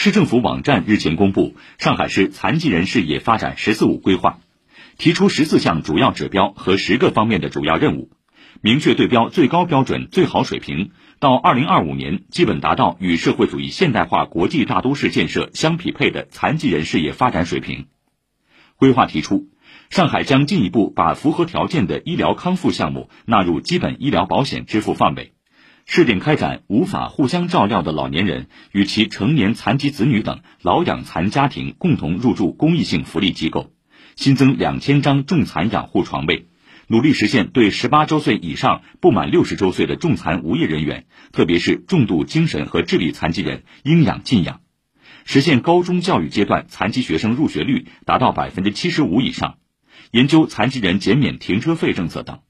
市政府网站日前公布《上海市残疾人事业发展“十四五”规划》，提出十四项主要指标和十个方面的主要任务，明确对标最高标准、最好水平，到二零二五年基本达到与社会主义现代化国际大都市建设相匹配的残疾人事业发展水平。规划提出，上海将进一步把符合条件的医疗康复项目纳入基本医疗保险支付范围。试点开展无法互相照料的老年人与其成年残疾子女等老养残家庭共同入住公益性福利机构，新增两千张重残养护床位，努力实现对十八周岁以上不满六十周岁的重残无业人员，特别是重度精神和智力残疾人应养尽养，实现高中教育阶段残疾学生入学率达到百分之七十五以上，研究残疾人减免停车费政策等。